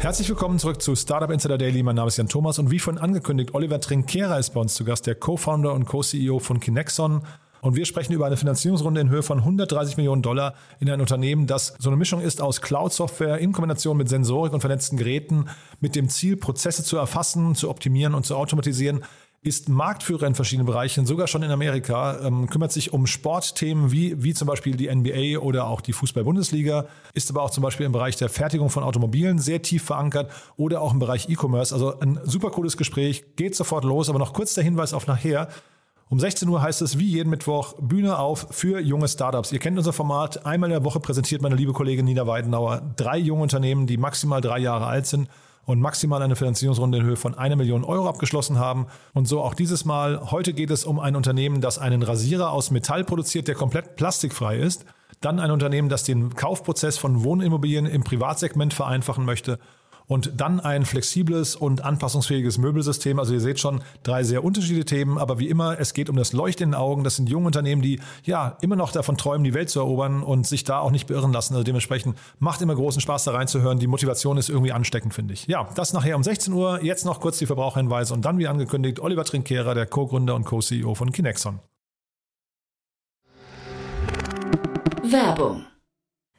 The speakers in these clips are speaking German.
Herzlich willkommen zurück zu Startup Insider Daily. Mein Name ist Jan Thomas und wie vorhin angekündigt, Oliver Trinkera ist bei uns zu Gast, der Co-Founder und Co-CEO von Kinexon. Und wir sprechen über eine Finanzierungsrunde in Höhe von 130 Millionen Dollar in ein Unternehmen, das so eine Mischung ist aus Cloud-Software in Kombination mit Sensorik und vernetzten Geräten mit dem Ziel, Prozesse zu erfassen, zu optimieren und zu automatisieren ist Marktführer in verschiedenen Bereichen, sogar schon in Amerika, ähm, kümmert sich um Sportthemen wie, wie zum Beispiel die NBA oder auch die Fußball-Bundesliga, ist aber auch zum Beispiel im Bereich der Fertigung von Automobilen sehr tief verankert oder auch im Bereich E-Commerce. Also ein super cooles Gespräch, geht sofort los, aber noch kurz der Hinweis auf nachher. Um 16 Uhr heißt es wie jeden Mittwoch Bühne auf für junge Startups. Ihr kennt unser Format. Einmal in der Woche präsentiert meine liebe Kollegin Nina Weidenauer drei junge Unternehmen, die maximal drei Jahre alt sind und maximal eine Finanzierungsrunde in Höhe von einer Million Euro abgeschlossen haben. Und so auch dieses Mal. Heute geht es um ein Unternehmen, das einen Rasierer aus Metall produziert, der komplett plastikfrei ist. Dann ein Unternehmen, das den Kaufprozess von Wohnimmobilien im Privatsegment vereinfachen möchte und dann ein flexibles und anpassungsfähiges Möbelsystem. Also ihr seht schon drei sehr unterschiedliche Themen, aber wie immer, es geht um das Leuchten in den Augen. Das sind junge Unternehmen, die ja immer noch davon träumen, die Welt zu erobern und sich da auch nicht beirren lassen. Also dementsprechend macht immer großen Spaß da reinzuhören. Die Motivation ist irgendwie ansteckend, finde ich. Ja, das nachher um 16 Uhr. Jetzt noch kurz die Verbraucherhinweise und dann wie angekündigt Oliver Trinkera, der Co-Gründer und Co-CEO von Kinexon. Werbung.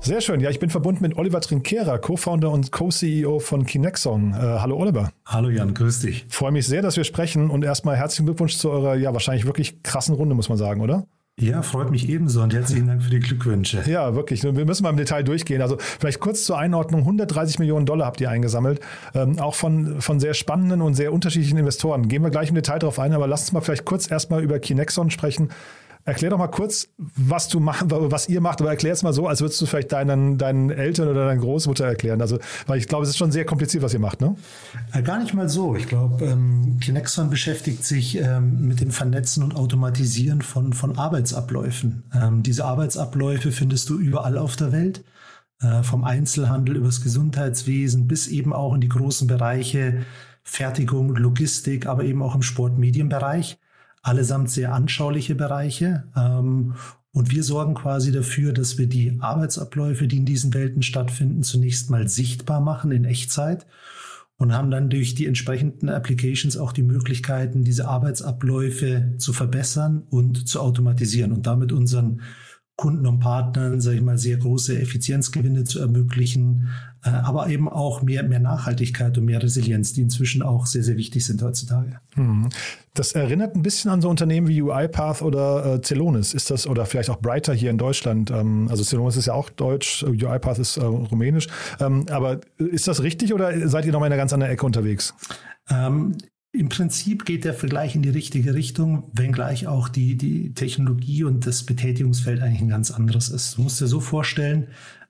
Sehr schön. Ja, ich bin verbunden mit Oliver Trinkera, Co-Founder und Co-CEO von Kinexon. Äh, hallo Oliver. Hallo Jan, grüß dich. Freue mich sehr, dass wir sprechen und erstmal herzlichen Glückwunsch zu eurer ja wahrscheinlich wirklich krassen Runde, muss man sagen, oder? Ja, freut mich ebenso und herzlichen Dank für die Glückwünsche. Ja, wirklich. Wir müssen mal im Detail durchgehen. Also vielleicht kurz zur Einordnung. 130 Millionen Dollar habt ihr eingesammelt, ähm, auch von, von sehr spannenden und sehr unterschiedlichen Investoren. Gehen wir gleich im Detail darauf ein, aber lasst uns mal vielleicht kurz erstmal über Kinexon sprechen. Erklär doch mal kurz, was du machst, was ihr macht, aber erklär es mal so, als würdest du vielleicht deinen, deinen Eltern oder deiner Großmutter erklären. Also, weil ich glaube, es ist schon sehr kompliziert, was ihr macht, ne? Äh, gar nicht mal so. Ich glaube, ähm, Kinexon beschäftigt sich ähm, mit dem Vernetzen und Automatisieren von, von Arbeitsabläufen. Ähm, diese Arbeitsabläufe findest du überall auf der Welt. Äh, vom Einzelhandel übers Gesundheitswesen bis eben auch in die großen Bereiche Fertigung, Logistik, aber eben auch im Sportmedienbereich allesamt sehr anschauliche Bereiche. Ähm, und wir sorgen quasi dafür, dass wir die Arbeitsabläufe, die in diesen Welten stattfinden, zunächst mal sichtbar machen in Echtzeit und haben dann durch die entsprechenden Applications auch die Möglichkeiten, diese Arbeitsabläufe zu verbessern und zu automatisieren und damit unseren Kunden und Partnern, sage ich mal, sehr große Effizienzgewinne zu ermöglichen, äh, aber eben auch mehr, mehr Nachhaltigkeit und mehr Resilienz, die inzwischen auch sehr, sehr wichtig sind heutzutage. Hm. Das erinnert ein bisschen an so Unternehmen wie UiPath oder äh, Celonis. Ist das, oder vielleicht auch Brighter hier in Deutschland? Ähm, also Celonis ist ja auch deutsch, UiPath ist äh, rumänisch. Ähm, aber ist das richtig oder seid ihr noch mal in einer ganz anderen Ecke unterwegs? Ähm, im Prinzip geht der Vergleich in die richtige Richtung, wenngleich auch die, die Technologie und das Betätigungsfeld eigentlich ein ganz anderes ist. Du musst dir so vorstellen,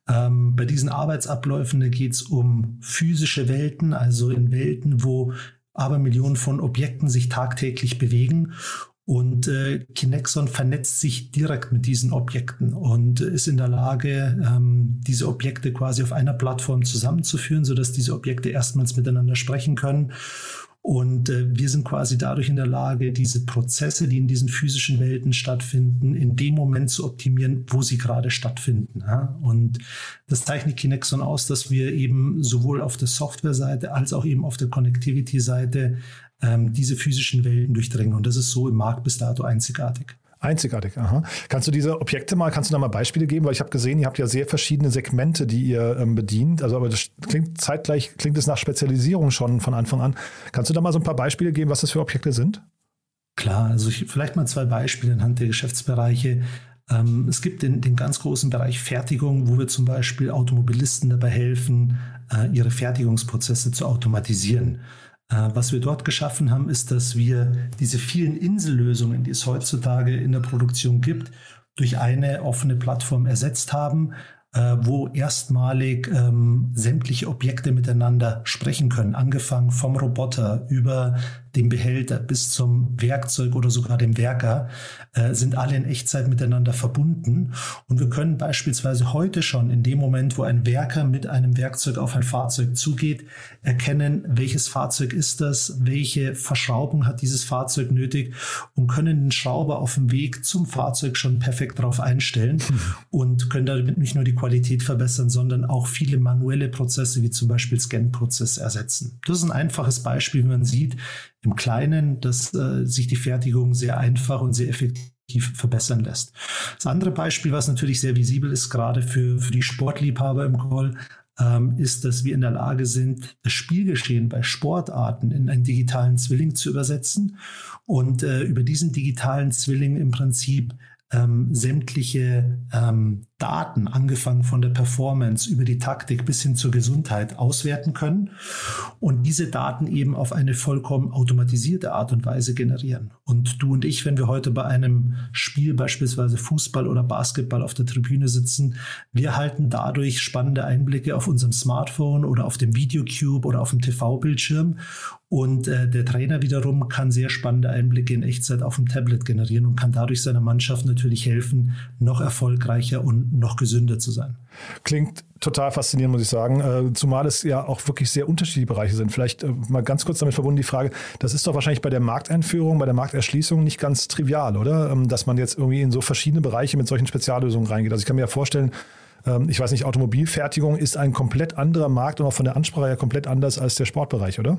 ähm, bei diesen Arbeitsabläufen, geht es um physische Welten, also in Welten, wo Abermillionen von Objekten sich tagtäglich bewegen. Und äh, Kinexon vernetzt sich direkt mit diesen Objekten und ist in der Lage, ähm, diese Objekte quasi auf einer Plattform zusammenzuführen, sodass diese Objekte erstmals miteinander sprechen können Und äh, wir sind quasi dadurch in der Lage, diese Prozesse, die in diesen physischen Welten stattfinden, in dem Moment zu optimieren, wo sie gerade stattfinden. Ja? Und das zeichnet Kinexon aus, dass wir eben sowohl auf der Softwareseite als auch eben auf der Connectivity-Seite ähm, diese physischen Welten durchdringen. Und das ist so im Markt bis dato einzigartig. Einzigartig, aha. Kannst du diese Objekte mal, kannst du da mal Beispiele geben? Weil ich habe gesehen, ihr habt ja sehr verschiedene Segmente, die ihr ähm, bedient. Also, aber das klingt zeitgleich, klingt es nach Spezialisierung schon von Anfang an. Kannst du da mal so ein paar Beispiele geben, was das für Objekte sind? Klar, also ich, vielleicht mal zwei Beispiele anhand der Geschäftsbereiche. Ähm, es gibt den, den ganz großen Bereich Fertigung, wo wir zum Beispiel Automobilisten dabei helfen, äh, ihre Fertigungsprozesse zu automatisieren. Äh, was wir dort geschaffen haben, ist, dass wir diese vielen Insellösungen, die es heutzutage in der Produktion gibt, durch eine offene Plattform ersetzt haben, äh, wo erstmalig ähm, sämtliche Objekte miteinander sprechen können, angefangen vom Roboter über dem Behälter bis zum Werkzeug oder sogar dem Werker, äh, sind alle in Echtzeit miteinander verbunden. Und wir können beispielsweise heute schon in dem Moment, wo ein Werker mit einem Werkzeug auf ein Fahrzeug zugeht, erkennen, welches Fahrzeug ist das, welche Verschraubung hat dieses Fahrzeug nötig und können den Schrauber auf dem Weg zum Fahrzeug schon perfekt darauf einstellen mhm. und können damit nicht nur die Qualität verbessern, sondern auch viele manuelle Prozesse wie zum Beispiel Scan-Prozesse ersetzen. Das ist ein einfaches Beispiel, wie man sieht, im Kleinen, dass äh, sich die Fertigung sehr einfach und sehr effektiv verbessern lässt. Das andere Beispiel, was natürlich sehr visibel ist, gerade für, für die Sportliebhaber im Call, ähm, ist, dass wir in der Lage sind, das Spielgeschehen bei Sportarten in einen digitalen Zwilling zu übersetzen und äh, über diesen digitalen Zwilling im Prinzip ähm, sämtliche ähm, Daten, angefangen von der Performance über die Taktik bis hin zur Gesundheit, auswerten können und diese Daten eben auf eine vollkommen automatisierte Art und Weise generieren. Und du und ich, wenn wir heute bei einem Spiel, beispielsweise Fußball oder Basketball auf der Tribüne sitzen, wir halten dadurch spannende Einblicke auf unserem Smartphone oder auf dem Videocube oder auf dem TV-Bildschirm und äh, der Trainer wiederum kann sehr spannende Einblicke in Echtzeit auf dem Tablet generieren und kann dadurch seiner Mannschaft natürlich helfen, noch erfolgreicher und noch gesünder zu sein. Klingt total faszinierend, muss ich sagen. Äh, zumal es ja auch wirklich sehr unterschiedliche Bereiche sind. Vielleicht äh, mal ganz kurz damit verbunden die Frage, das ist doch wahrscheinlich bei der Markteinführung, bei der Markterschließung nicht ganz trivial, oder? Ähm, dass man jetzt irgendwie in so verschiedene Bereiche mit solchen Speziallösungen reingeht. Also ich kann mir ja vorstellen, ähm, ich weiß nicht, Automobilfertigung ist ein komplett anderer Markt und auch von der Ansprache her komplett anders als der Sportbereich, oder?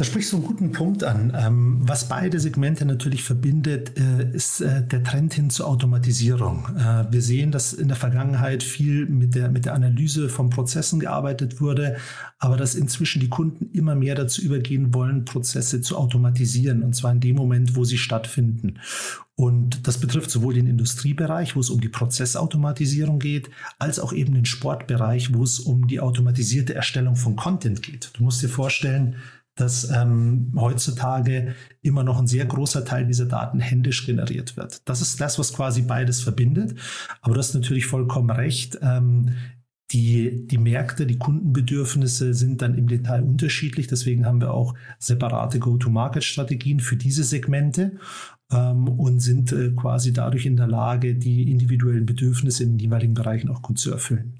Da sprichst du einen guten Punkt an. Ähm, was beide Segmente natürlich verbindet, äh, ist äh, der Trend hin zur Automatisierung. Äh, wir sehen, dass in der Vergangenheit viel mit der, mit der Analyse von Prozessen gearbeitet wurde, aber dass inzwischen die Kunden immer mehr dazu übergehen wollen, Prozesse zu automatisieren, und zwar in dem Moment, wo sie stattfinden. Und das betrifft sowohl den Industriebereich, wo es um die Prozessautomatisierung geht, als auch eben den Sportbereich, wo es um die automatisierte Erstellung von Content geht. Du musst dir vorstellen, dass ähm, heutzutage immer noch ein sehr großer Teil dieser Daten händisch generiert wird. Das ist das, was quasi beides verbindet. Aber du hast natürlich vollkommen recht. Ähm, die, die Märkte, die Kundenbedürfnisse sind dann im Detail unterschiedlich. Deswegen haben wir auch separate Go-to-Market-Strategien für diese Segmente ähm, und sind äh, quasi dadurch in der Lage, die individuellen Bedürfnisse in den jeweiligen Bereichen auch gut zu erfüllen.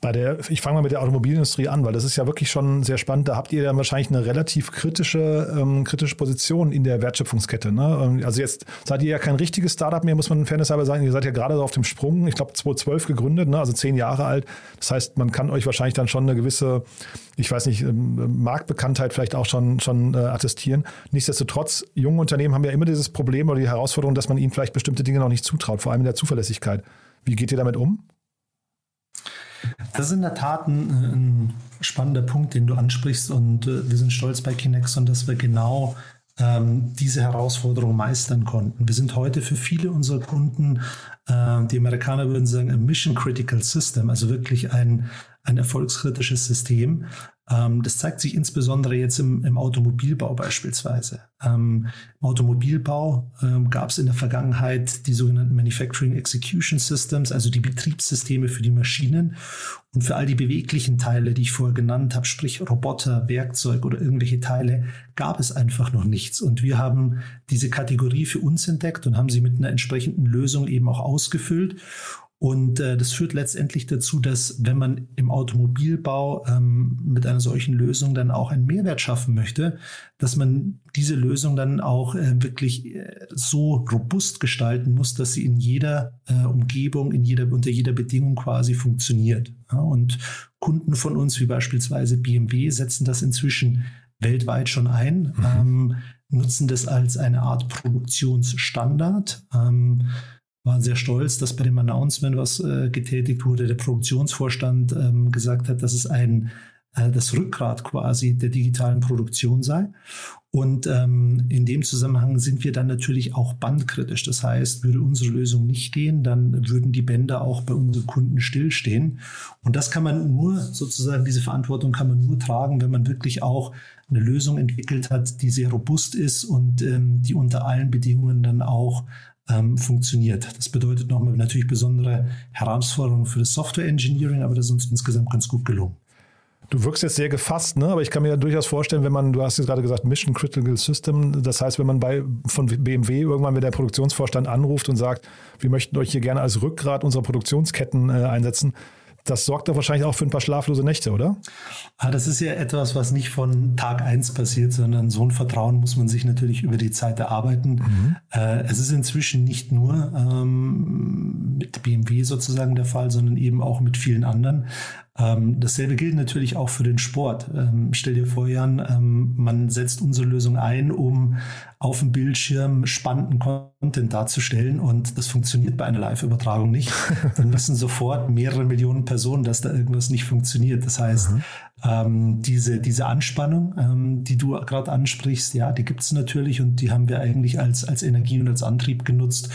Bei der, ich fange mal mit der Automobilindustrie an, weil das ist ja wirklich schon sehr spannend. Da habt ihr ja wahrscheinlich eine relativ kritische, ähm, kritische Position in der Wertschöpfungskette. Ne? Ähm, also jetzt seid ihr ja kein richtiges Startup mehr, muss man Fairness halber sagen. Ihr seid ja gerade so auf dem Sprung, ich glaube 2012 gegründet, ne? also zehn Jahre alt. Das heißt, man kann euch wahrscheinlich dann schon eine gewisse, ich weiß nicht, ähm, Marktbekanntheit vielleicht auch schon, schon äh, attestieren. Nichtsdestotrotz, junge Unternehmen haben ja immer dieses Problem oder die Herausforderung, dass man ihnen vielleicht bestimmte Dinge noch nicht zutraut, vor allem in der Zuverlässigkeit. Wie geht ihr damit um? Das ist in der Tat ein, ein spannender Punkt, den du ansprichst und äh, wir sind stolz bei Kinexon, dass wir genau ähm, diese Herausforderung meistern konnten. Wir sind heute für viele unserer Kunden, äh, die Amerikaner würden sagen, ein Mission Critical System, also wirklich ein, ein erfolgskritisches System. Ähm, das zeigt sich insbesondere jetzt im, im Automobilbau beispielsweise. Ähm, Im Automobilbau ähm, gab es in der Vergangenheit die sogenannten Manufacturing Execution Systems, also die Betriebssysteme für die Maschinen. Und für all die beweglichen Teile, die ich vorher genannt habe, sprich Roboter, Werkzeug oder irgendwelche Teile, gab es einfach noch nichts. Und wir haben diese Kategorie für uns entdeckt und haben sie mit einer entsprechenden Lösung eben auch ausgefüllt. Und äh, das führt letztendlich dazu, dass wenn man im Automobilbau ähm, mit einer solchen Lösung dann auch einen Mehrwert schaffen möchte, dass man diese Lösung dann auch äh, wirklich äh, so robust gestalten muss, dass sie in jeder äh, Umgebung, in jeder, unter jeder Bedingung quasi funktioniert. Ja, und Kunden von uns, wie beispielsweise BMW, setzen das inzwischen weltweit schon ein, mhm. ähm, nutzen das als eine Art Produktionsstandard. Ähm, waren sehr stolz, dass bei dem Announcement, was äh, getätigt wurde, der Produktionsvorstand ähm, gesagt hat, dass es ein äh, das Rückgrat quasi der digitalen Produktion sei. Und ähm, in dem Zusammenhang sind wir dann natürlich auch bandkritisch. Das heißt, würde unsere Lösung nicht gehen, dann würden die Bänder auch bei unseren Kunden stillstehen. Und das kann man nur, sozusagen, diese Verantwortung kann man nur tragen, wenn man wirklich auch eine Lösung entwickelt hat, die sehr robust ist und ähm, die unter allen Bedingungen dann auch ähm, funktioniert. Das bedeutet nochmal natürlich besondere Herausforderungen für das Software Engineering, aber das ist uns insgesamt ganz gut gelungen. Du wirkst jetzt sehr gefasst, ne? aber ich kann mir ja durchaus vorstellen, wenn man, du hast jetzt gerade gesagt, Mission Critical System, das heißt, wenn man bei von BMW irgendwann mit der Produktionsvorstand anruft und sagt, wir möchten euch hier gerne als Rückgrat unserer Produktionsketten äh, einsetzen, das sorgt doch wahrscheinlich auch für ein paar schlaflose Nächte, oder? Ah, das ist ja etwas, was nicht von Tag 1 passiert, sondern so ein Vertrauen muss man sich natürlich über die Zeit erarbeiten. Mhm. Äh, es ist inzwischen nicht nur ähm, mit BMW sozusagen der Fall, sondern eben auch mit vielen anderen. Ähm, dasselbe gilt natürlich auch für den Sport. Ähm, stell dir vor, Jan, ähm, man setzt unsere Lösung ein, um auf dem Bildschirm spannenden Content darzustellen und das funktioniert bei einer Live-Übertragung nicht. Dann wissen sofort mehrere Millionen Personen, dass da irgendwas nicht funktioniert. Das heißt, mhm. ähm, diese, diese Anspannung, ähm, die du gerade ansprichst, ja, die gibt es natürlich und die haben wir eigentlich als, als Energie und als Antrieb genutzt,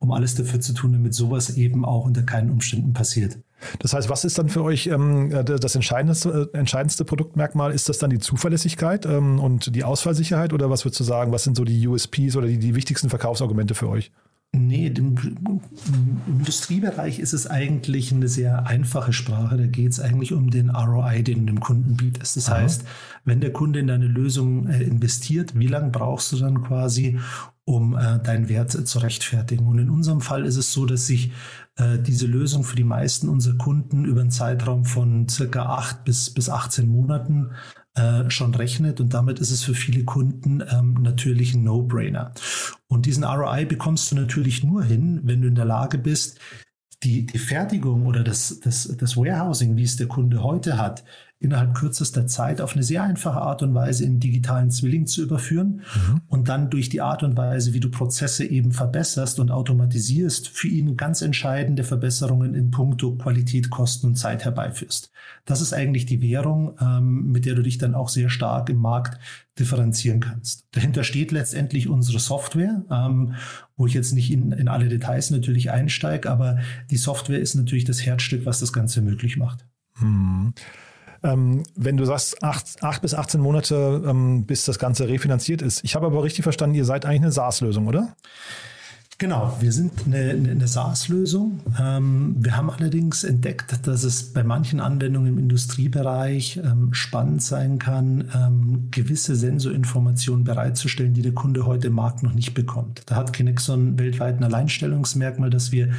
um alles dafür zu tun, damit sowas eben auch unter keinen Umständen passiert. Das heißt, was ist dann für euch ähm, das entscheidendste, äh, entscheidendste Produktmerkmal? Ist das dann die Zuverlässigkeit ähm, und die Ausfallsicherheit oder was würdest du sagen, was sind so die USPs oder die, die wichtigsten Verkaufsargumente für euch? Nee, im, Industriebereich ist es eigentlich eine sehr einfache Sprache. Da geht es eigentlich um den ROI, den du dem Kunden bietest. Das Aha. heißt, wenn der Kunde in deine Lösung äh, investiert, wie lange brauchst du dann quasi, um äh, deinen Wert zu rechtfertigen? Und in unserem Fall ist es so, dass sich äh, diese Lösung für die meisten unserer Kunden über einen Zeitraum von circa acht bis, bis 18 Monaten äh, schon rechnet und damit ist es für viele Kunden ähm, natürlich ein No-Brainer. Und diesen ROI bekommst du natürlich nur hin, wenn du in der Lage bist, die, die Fertigung oder das, das, das Warehousing, wie es der Kunde heute hat, innerhalb kürzester Zeit auf eine sehr einfache Art und Weise in digitalen Zwilling zu überführen mhm. und dann durch die Art und Weise, wie du Prozesse eben verbesserst und automatisierst, für ihn ganz entscheidende Verbesserungen in puncto Qualität, Kosten und Zeit herbeiführst. Das ist eigentlich die Währung, ähm, mit der du dich dann auch sehr stark im Markt differenzieren kannst. Dahinter steht letztendlich unsere Software, ähm, wo ich jetzt nicht in, in alle Details natürlich einsteige, aber die Software ist natürlich das Herzstück, was das Ganze möglich macht. Mhm. Ähm, wenn du sagst, acht, acht bis 18 Monate, ähm, bis das Ganze refinanziert ist. Ich habe aber richtig verstanden, ihr seid eigentlich eine SaaS-Lösung, oder? Genau, wir sind eine, eine SaaS-Lösung. Ähm, wir haben allerdings entdeckt, dass es bei manchen Anwendungen im Industriebereich spannend sein kann, gewisse Sensorinformationen bereitzustellen, die der Kunde heute im Markt noch nicht bekommt. Da hat Kinexon weltweit ein Alleinstellungsmerkmal, dass wir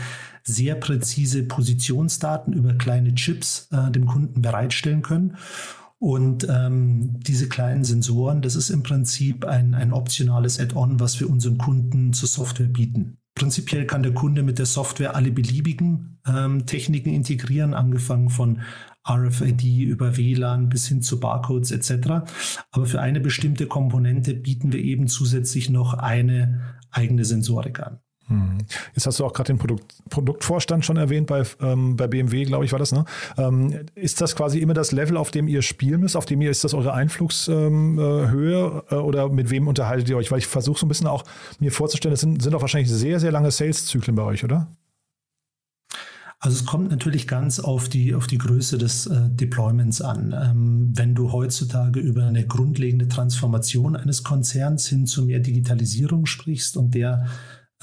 sehr präzise Positionsdaten über kleine Chips äh, dem Kunden bereitstellen können. Und ähm, diese kleinen Sensoren, das ist im Prinzip ein, ein optionales Add-on, was wir unseren Kunden zur Software bieten. Prinzipiell kann der Kunde mit der Software alle beliebigen ähm, Techniken integrieren, angefangen von RFID über WLAN bis hin zu Barcodes etc. Aber für eine bestimmte Komponente bieten wir eben zusätzlich noch eine eigene Sensorik an. Hm. Jetzt hast du auch gerade den Produkt, Produktvorstand schon erwähnt bei, ähm, bei BMW, glaube ich, war das, ne? Ähm, ist das quasi immer das Level, auf dem ihr spielen müsst, auf dem ihr ist das eure Einflugshöhe ähm, äh, oder mit wem unterhaltet ihr euch? Weil ich versuche so ein bisschen auch mir vorzustellen, es sind, sind auch wahrscheinlich sehr, sehr lange Sales-Zyklen bei euch, oder? Also es kommt natürlich ganz auf die, auf die Größe des äh, Deployments an. Ähm, wenn du heutzutage über eine grundlegende Transformation eines Konzerns hin zu mehr Digitalisierung sprichst und der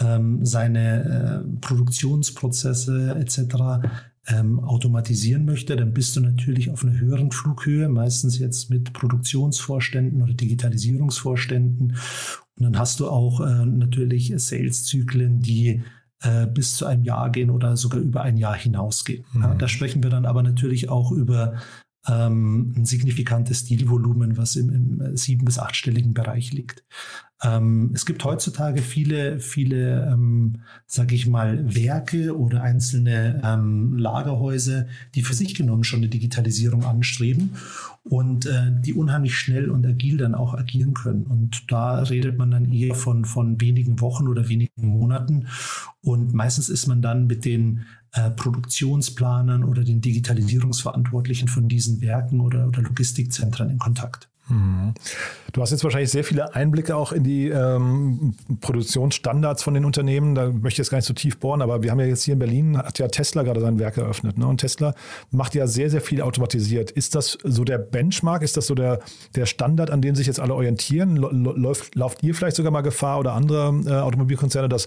ähm, seine äh, Produktionsprozesse etc. Ähm, automatisieren möchte, dann bist du natürlich auf einer höheren Flughöhe, meistens jetzt mit Produktionsvorständen oder Digitalisierungsvorständen. Und dann hast du auch äh, natürlich Sales-Zyklen, die äh, bis zu einem Jahr gehen oder sogar über ein Jahr hinausgehen. Mhm. Ja, da sprechen wir dann aber natürlich auch über ähm, ein signifikantes Dealvolumen, was im, im sieben- bis achtstelligen Bereich liegt. Ähm, es gibt heutzutage viele, viele, ähm, sage ich mal, Werke oder einzelne ähm, Lagerhäuser, die für sich genommen schon eine Digitalisierung anstreben und äh, die unheimlich schnell und agil dann auch agieren können. Und da redet man dann eher von, von wenigen Wochen oder wenigen Monaten. Und meistens ist man dann mit den äh, Produktionsplanern oder den Digitalisierungsverantwortlichen von diesen Werken oder, oder Logistikzentren in Kontakt. Du hast jetzt wahrscheinlich sehr viele Einblicke auch in die ähm, Produktionsstandards von den Unternehmen. Da möchte ich jetzt gar nicht so tief bohren, aber wir haben ja jetzt hier in Berlin, hat ja Tesla gerade sein Werk eröffnet. Ne? Und Tesla macht ja sehr, sehr viel automatisiert. Ist das so der Benchmark? Ist das so der, der Standard, an dem sich jetzt alle orientieren? Läuft, lauft ihr vielleicht sogar mal Gefahr oder andere äh, Automobilkonzerne, dass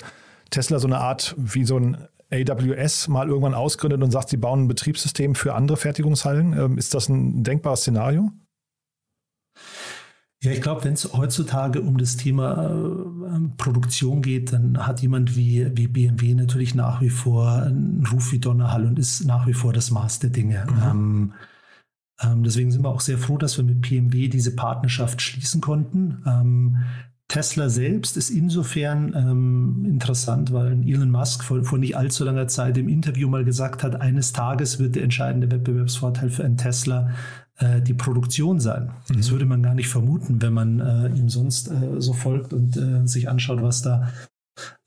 Tesla so eine Art wie so ein AWS mal irgendwann ausgründet und sagt, sie bauen ein Betriebssystem für andere Fertigungshallen? Ähm, ist das ein denkbares Szenario? Ja, ich glaube, wenn es heutzutage um das Thema äh, Produktion geht, dann hat jemand wie, wie BMW natürlich nach wie vor einen Ruf wie Donnerhall und ist nach wie vor das Maß der Dinge. Mhm. Ähm, ähm, deswegen sind wir auch sehr froh, dass wir mit BMW diese Partnerschaft schließen konnten. Ähm, Tesla selbst ist insofern ähm, interessant, weil Elon Musk vor, vor, nicht allzu langer Zeit im Interview mal gesagt hat, eines Tages wird der entscheidende Wettbewerbsvorteil für ein Tesla äh, die Produktion sein. Mhm. Das würde man gar nicht vermuten, wenn man äh, ihm sonst äh, so folgt und äh, sich anschaut, was da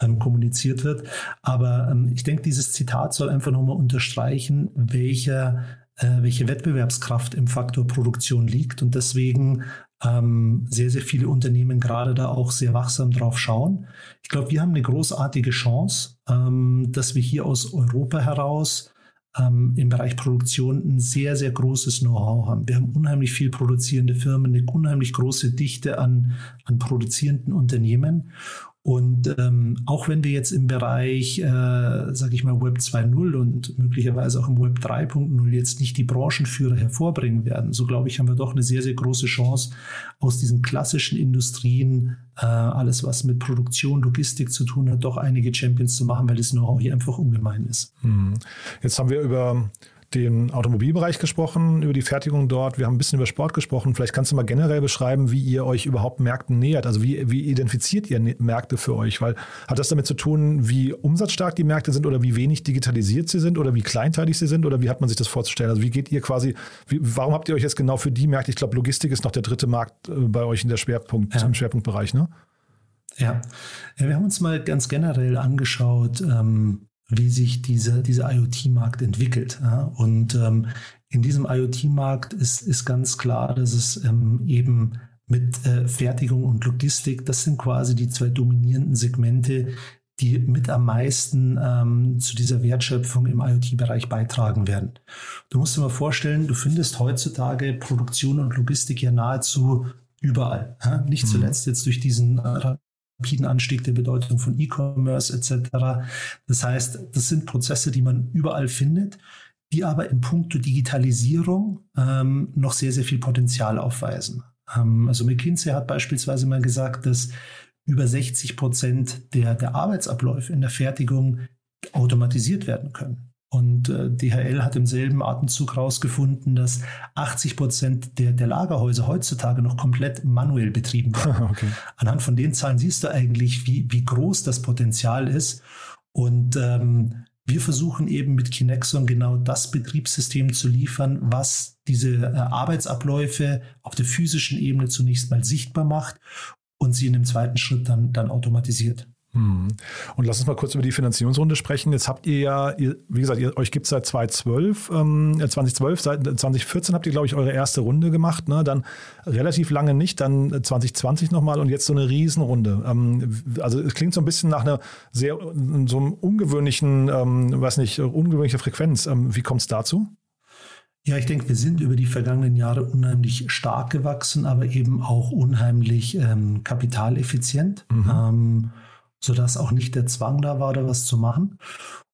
ähm, kommuniziert wird. Aber ähm, ich denke, dieses Zitat soll einfach nochmal unterstreichen, welcher äh, welche Wettbewerbskraft im Faktor Produktion liegt und deswegen ähm, sehr, sehr viele Unternehmen gerade da auch sehr wachsam drauf schauen. Ich glaube, wir haben eine großartige Chance, ähm, dass wir hier aus Europa heraus ähm, im Bereich Produktion ein sehr, sehr großes Know-how haben. Wir haben unheimlich viel produzierende Firmen, eine unheimlich große Dichte an, an produzierenden Unternehmen. Und ähm, auch wenn wir jetzt im Bereich, äh, sage ich mal, Web 2.0 und möglicherweise auch im Web 3.0 jetzt nicht die Branchenführer hervorbringen werden, so glaube ich, haben wir doch eine sehr, sehr große Chance, aus diesen klassischen Industrien, äh, alles was mit Produktion, Logistik zu tun hat, doch einige Champions zu machen, weil das Know-how hier einfach ungemein ist. Mhm. Jetzt haben wir über den Automobilbereich gesprochen, über die Fertigung dort. Wir haben ein bisschen über Sport gesprochen. Vielleicht kannst du mal generell beschreiben, wie ihr euch überhaupt Märkten nähert. Also wie, wie identifiziert ihr Märkte für euch? Weil hat das damit zu tun, wie umsatzstark die Märkte sind oder wie wenig digitalisiert sie sind oder wie kleinteilig sie sind oder wie hat man sich das vorzustellen? Also wie geht ihr quasi, wie, warum habt ihr euch jetzt genau für die Märkte, ich glaube Logistik ist noch der dritte Markt äh, bei euch in der Schwerpunkt, ja. im Schwerpunktbereich, ne? Ja. ja, wir haben uns mal ganz generell angeschaut, ähm, wie sich diese, dieser IoT-Markt entwickelt. Ja? Und ähm, in diesem IoT-Markt ist, ist ganz klar, dass es ähm, eben mit äh, Fertigung und Logistik, das sind quasi die zwei dominierenden Segmente, die mit am meisten ähm, zu dieser Wertschöpfung im IoT-Bereich beitragen werden. Du musst dir mal vorstellen, du findest heutzutage Produktion und Logistik ja nahezu überall. Nicht mhm. zuletzt jetzt durch diesen äh, rapiden Anstieg der Bedeutung von E-Commerce etc. Das heißt, das sind Prozesse, die man überall findet, die aber in puncto Digitalisierung ähm, noch sehr, sehr viel Potenzial aufweisen. Ähm, also McKinsey hat beispielsweise mal gesagt, dass über 60 Prozent der, der Arbeitsabläufe in der Fertigung automatisiert werden können. Und äh, DHL hat im selben Atemzug herausgefunden, dass 80 Prozent der, der Lagerhäuser heutzutage noch komplett manuell betrieben werden. Okay. Anhand von den Zahlen siehst du eigentlich, wie, wie groß das Potenzial ist. Und ähm, wir versuchen eben mit Kinexon genau das Betriebssystem zu liefern, was diese äh, Arbeitsabläufe auf der physischen Ebene zunächst mal sichtbar macht und sie in dem zweiten Schritt dann, dann automatisiert. Hm. Und lass uns mal kurz über die Finanzierungsrunde sprechen. Jetzt habt ihr ja, wie gesagt, ihr, euch gibt es seit 2012, ähm, 2012, seit 2014 habt ihr, glaube ich, eure erste Runde gemacht. Ne? Dann relativ lange nicht, dann 2020 nochmal und jetzt so eine Riesenrunde. Ähm, also es klingt so ein bisschen nach einer sehr, so einem ungewöhnlichen, ähm, weiß nicht, ungewöhnliche Frequenz. Ähm, wie kommt es dazu? Ja, ich denke, wir sind über die vergangenen Jahre unheimlich stark gewachsen, aber eben auch unheimlich ähm, kapitaleffizient. Mhm. Sodass auch nicht der Zwang da war, da was zu machen.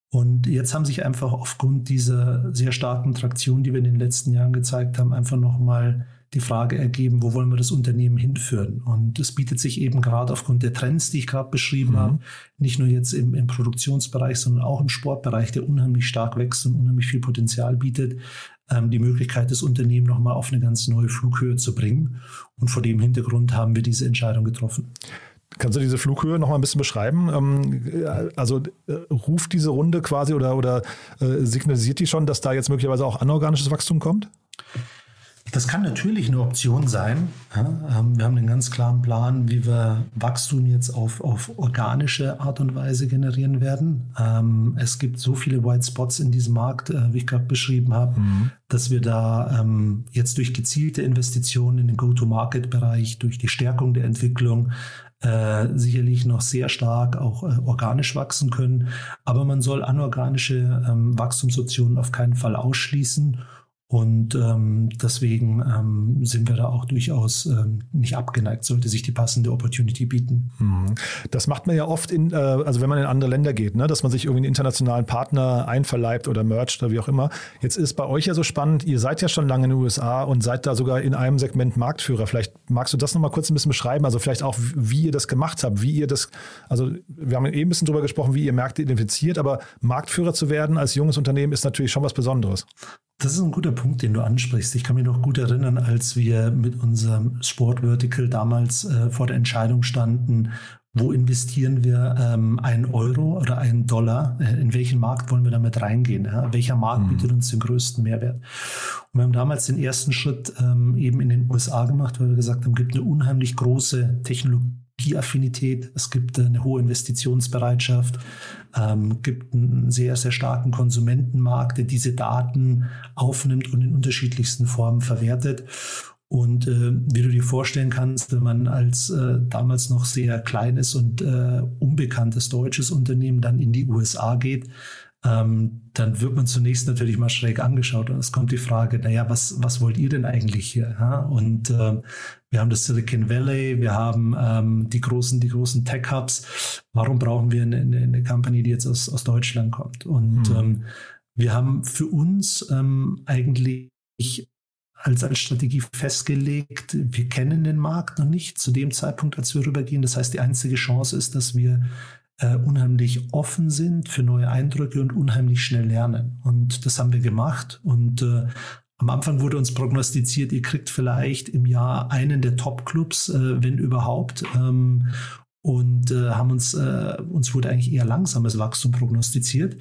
Und jetzt haben sich einfach aufgrund dieser sehr starken Traktion, die wir in den letzten Jahren gezeigt haben, einfach nochmal die Frage ergeben, wo wollen wir das Unternehmen hinführen? Und es bietet sich eben gerade aufgrund der Trends, die ich gerade beschrieben mhm. habe, nicht nur jetzt im, im, Produktionsbereich, sondern auch im Sportbereich, der unheimlich stark wächst und unheimlich viel Potenzial bietet, ähm, die Möglichkeit, das Unternehmen nochmal auf eine ganz neue Flughöhe zu bringen. Und vor dem Hintergrund haben wir diese Entscheidung getroffen. Kannst du diese Flughöhe noch mal ein bisschen beschreiben? Ähm, also äh, ruft diese Runde quasi oder, oder äh, signalisiert die schon, dass da jetzt möglicherweise auch anorganisches Wachstum kommt? Das kann natürlich eine Option sein. Ähm, wir haben einen ganz klaren Plan, wie wir Wachstum jetzt auf, auf organische Art und Weise generieren werden. Ähm, es gibt so viele White Spots in diesem Markt, äh, wie ich gerade beschrieben habe, mhm. dass wir da jetzt durch gezielte Investitionen in den Go-to-Market-Bereich, durch die Stärkung der Entwicklung äh, sicherlich noch sehr stark auch äh, organisch wachsen können. Aber man soll anorganische ähm, Wachstumsoptionen auf keinen Fall ausschließen. Und ähm, deswegen ähm, sind wir da auch durchaus ähm, nicht abgeneigt, sollte sich die passende Opportunity bieten. Mhm. Das macht man ja oft, in, äh, also wenn man in andere Länder geht, ne, dass man sich irgendwie einen internationalen Partner einverleibt oder mercht oder wie auch immer. Jetzt ist bei euch ja so spannend, ihr seid ja schon lange in den USA und seid da sogar in einem Segment Marktführer. Vielleicht magst du das nochmal kurz ein bisschen beschreiben, also vielleicht auch, wie ihr das gemacht habt, wie ihr das, also wir haben eben ein bisschen drüber gesprochen, wie ihr Märkte identifiziert, aber Marktführer zu werden als junges Unternehmen ist natürlich schon was Besonderes. Das ist ein guter Punkt, den du ansprichst. Ich kann mich noch gut erinnern, als wir mit unserem Sportvertical damals äh, vor der Entscheidung standen, wo investieren wir ähm, einen Euro oder einen Dollar? Äh, in welchen Markt wollen wir damit reingehen? Ja? Welcher Markt mhm. bietet uns den größten Mehrwert? Und wir haben damals den ersten Schritt ähm, eben in den USA gemacht, weil wir gesagt haben, es gibt eine unheimlich große Technologie Affinität, es gibt eine hohe Investitionsbereitschaft, ähm, gibt einen sehr, sehr starken Konsumentenmarkt, der diese Daten aufnimmt und in unterschiedlichsten Formen verwertet. Und äh, wie du dir vorstellen kannst, wenn man als äh, damals noch sehr kleines und äh, unbekanntes deutsches Unternehmen dann in die USA geht, ähm, dann wird man zunächst natürlich mal schräg angeschaut und es kommt die Frage, naja, was, was wollt ihr denn eigentlich hier? Ja? Und äh, wir haben das Silicon Valley, wir haben ähm, die großen, die großen Tech-Hubs. Warum brauchen wir eine, eine, Company, die jetzt aus, aus Deutschland kommt? Und mhm. ähm, wir haben für uns ähm, eigentlich als, als Strategie festgelegt, wir kennen den Markt noch nicht zu dem Zeitpunkt, als wir rübergehen. Das heißt, die einzige Chance ist, dass wir äh, unheimlich offen sind für neue Eindrücke und unheimlich schnell lernen. Und das haben wir gemacht. Und äh, am Anfang wurde uns prognostiziert, ihr kriegt vielleicht im Jahr einen der Top-Clubs, äh, wenn überhaupt. Ähm, und äh, haben uns, äh, uns wurde eigentlich eher langsames Wachstum prognostiziert.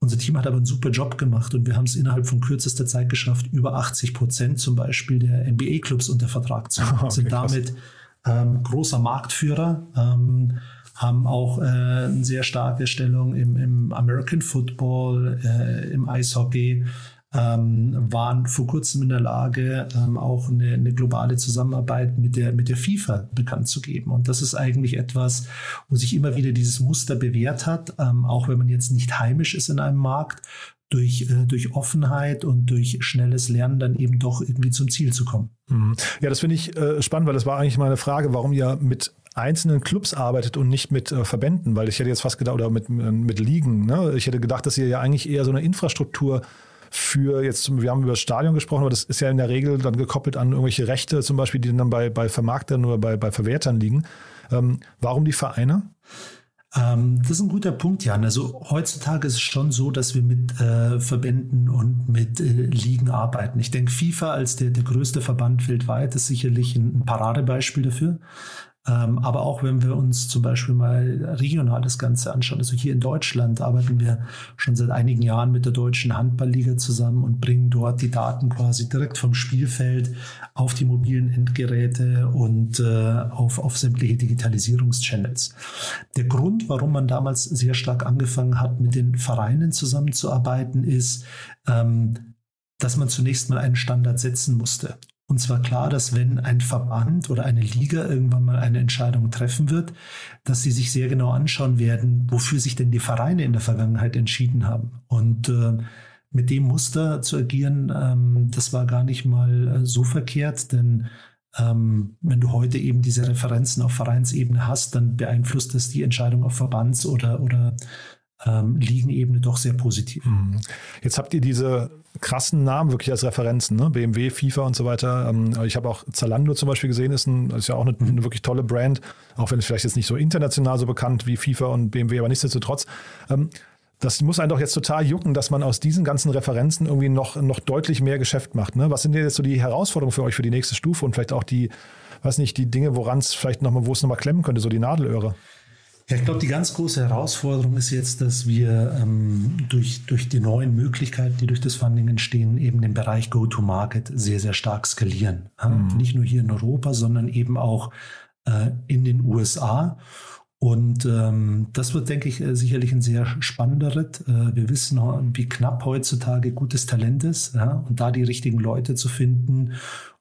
Unser Team hat aber einen super Job gemacht und wir haben es innerhalb von kürzester Zeit geschafft, über 80 Prozent zum Beispiel der NBA-Clubs unter Vertrag zu machen. Okay, sind damit ähm, großer Marktführer. Ähm, haben auch äh, eine sehr starke Stellung im, im American Football, äh, im Eishockey, ähm, waren vor kurzem in der Lage, ähm, auch eine, eine, globale Zusammenarbeit mit der, mit der FIFA bekannt zu geben. Und das ist eigentlich etwas, wo sich immer wieder dieses Muster bewährt hat, ähm, auch wenn man jetzt nicht heimisch ist in einem Markt, durch, äh, durch Offenheit und durch schnelles Lernen dann eben doch irgendwie zum Ziel zu kommen. Mhm. Ja, das finde ich äh, spannend, weil das war eigentlich meine Frage, warum ihr mit einzelnen Clubs arbeitet und nicht mit äh, Verbänden, weil ich hätte jetzt fast gedacht, oder mit, mit Ligen, ne? ich hätte gedacht, dass ihr ja eigentlich eher so eine Infrastruktur für jetzt, wir haben über das Stadion gesprochen, aber das ist ja in der Regel dann gekoppelt an irgendwelche Rechte, zum Beispiel, die dann bei, bei Vermarktern oder bei, bei Verwertern liegen. Ähm, warum die Vereine? Ähm, das ist ein guter Punkt, Jan. Also heutzutage ist es schon so, dass wir mit äh, Verbänden und mit äh, Ligen arbeiten. Ich denke, FIFA als der, der größte Verband weltweit ist sicherlich ein, ein Paradebeispiel dafür. Ähm, aber auch wenn wir uns zum Beispiel mal regional das Ganze anschauen, also hier in Deutschland arbeiten wir schon seit einigen Jahren mit der Deutschen Handballliga zusammen und bringen dort die Daten quasi direkt vom Spielfeld auf die mobilen Endgeräte und äh, auf, auf sämtliche Digitalisierungschannels. Der Grund, warum man damals sehr stark angefangen hat, mit den Vereinen zusammenzuarbeiten, ist, ähm, dass man zunächst mal einen Standard setzen musste. Und zwar klar, dass wenn ein Verband oder eine Liga irgendwann mal eine Entscheidung treffen wird, dass sie sich sehr genau anschauen werden, wofür sich denn die Vereine in der Vergangenheit entschieden haben. Und äh, mit dem Muster zu agieren, ähm, das war gar nicht mal äh, so verkehrt, denn ähm, wenn du heute eben diese Referenzen auf Vereinsebene hast, dann beeinflusst das die Entscheidung auf Verbands- oder, oder ähm, liegen eben doch sehr positiv. Mhm. Jetzt habt ihr diese krassen Namen wirklich als Referenzen, ne? BMW, FIFA und so weiter. Ähm, ich habe auch Zalando zum Beispiel gesehen, ist, ein, ist ja auch eine, eine, wirklich tolle Brand, auch wenn es vielleicht jetzt nicht so international so bekannt wie FIFA und BMW, aber nichtsdestotrotz. Ähm, das muss einen doch jetzt total jucken, dass man aus diesen ganzen Referenzen irgendwie noch, noch deutlich mehr Geschäft macht. Ne? Was sind denn jetzt so die Herausforderungen für euch für die nächste Stufe und vielleicht auch die, weiß nicht, die Dinge, woran es vielleicht nochmal, wo es nochmal klemmen könnte, so die Nadelöhre? Ja, ich glaube, die ganz große Herausforderung ist jetzt, dass wir ähm, durch, durch die neuen Möglichkeiten, die durch das Funding entstehen, eben den Bereich Go-to-Market sehr, sehr stark skalieren. Mhm. Nicht nur hier in Europa, sondern eben auch äh, in den USA. Und ähm, das wird, denke ich, äh, sicherlich ein sehr spannender Ritt. Äh, wir wissen, wie knapp heutzutage gutes Talent ist. Ja? Und da die richtigen Leute zu finden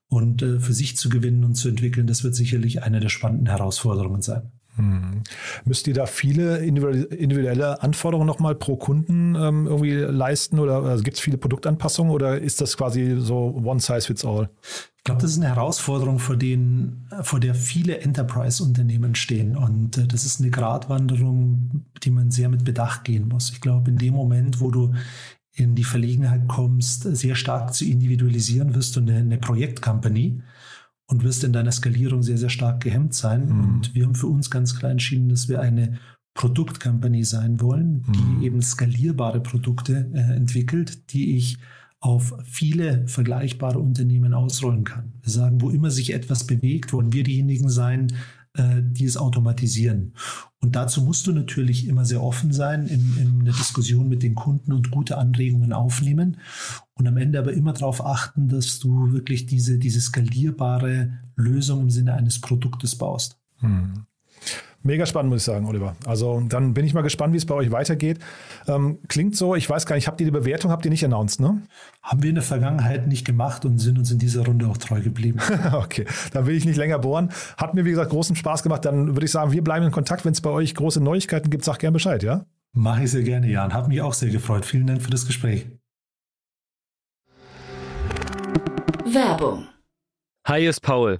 und äh, für sich zu gewinnen und zu entwickeln, das wird sicherlich eine der spannenden Herausforderungen sein. Hm. Müsst ihr da viele individuelle Anforderungen nochmal pro Kunden ähm, irgendwie leisten oder also gibt es viele Produktanpassungen oder ist das quasi so one size fits all? Ich glaube, das ist eine Herausforderung, vor, denen, vor der viele Enterprise-Unternehmen stehen. Und äh, das ist eine Gratwanderung, die man sehr mit Bedacht gehen muss. Ich glaube, in dem Moment, wo du in die Verlegenheit kommst, sehr stark zu individualisieren, wirst du eine, eine Projektcompany und wirst in deiner Skalierung sehr, sehr stark gehemmt sein. Mhm. Und wir haben für uns ganz klar entschieden, dass wir eine Produktcompany sein wollen, die mhm. eben skalierbare Produkte äh, entwickelt, die ich auf viele vergleichbare Unternehmen ausrollen kann. Wir sagen, wo immer sich etwas bewegt, wollen wir diejenigen sein, äh, die es automatisieren. Und dazu musst du natürlich immer sehr offen sein in, in der Diskussion mit den Kunden und gute Anregungen aufnehmen und am Ende aber immer darauf achten, dass du wirklich diese, diese skalierbare Lösung im Sinne eines Produktes baust. Hm. Mega spannend, muss ich sagen, Oliver. Also dann bin ich mal gespannt, wie es bei euch weitergeht. Ähm, klingt so, ich weiß gar nicht, habt ihr die Bewertung, habt ihr nicht announced, ne? Haben wir in der Vergangenheit nicht gemacht und sind uns in dieser Runde auch treu geblieben. okay, dann will ich nicht länger bohren. Hat mir, wie gesagt, großen Spaß gemacht. Dann würde ich sagen, wir bleiben in Kontakt. Wenn es bei euch große Neuigkeiten gibt, sag gern Bescheid, ja? Mache ich sehr gerne, Jan. Hat mich auch sehr gefreut. Vielen Dank für das Gespräch. Werbung. Hi, ist Paul.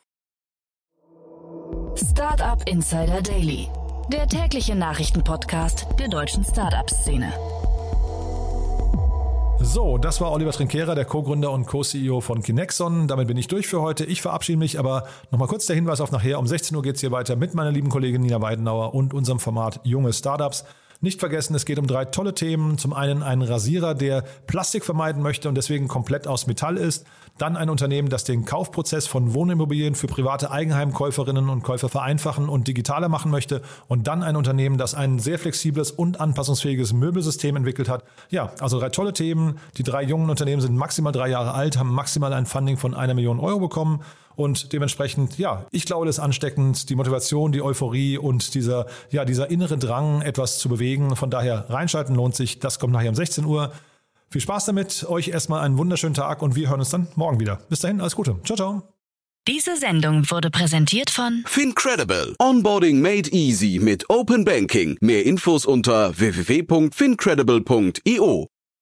Startup Insider Daily, der tägliche Nachrichtenpodcast der deutschen Startup-Szene. So, das war Oliver Trinkera, der Co-Gründer und Co-CEO von Kinexon. Damit bin ich durch für heute. Ich verabschiede mich, aber nochmal kurz der Hinweis auf nachher. Um 16 Uhr geht es hier weiter mit meiner lieben Kollegin Nina Weidenauer und unserem Format Junge Startups. Nicht vergessen, es geht um drei tolle Themen. Zum einen einen Rasierer, der Plastik vermeiden möchte und deswegen komplett aus Metall ist. Dann ein Unternehmen, das den Kaufprozess von Wohnimmobilien für private Eigenheimkäuferinnen und Käufer vereinfachen und digitaler machen möchte. Und dann ein Unternehmen, das ein sehr flexibles und anpassungsfähiges Möbelsystem entwickelt hat. Ja, also drei tolle Themen. Die drei jungen Unternehmen sind maximal drei Jahre alt, haben maximal ein Funding von einer Million Euro bekommen. Und dementsprechend, ja, ich glaube, das ist ansteckend, die Motivation, die Euphorie und dieser, ja, dieser innere Drang, etwas zu bewegen. Von daher reinschalten lohnt sich. Das kommt nachher um 16 Uhr. Viel Spaß damit. Euch erstmal einen wunderschönen Tag und wir hören uns dann morgen wieder. Bis dahin, alles Gute. Ciao, ciao. Diese Sendung wurde präsentiert von Fincredible. Onboarding made easy mit Open Banking. Mehr Infos unter www.fincredible.io.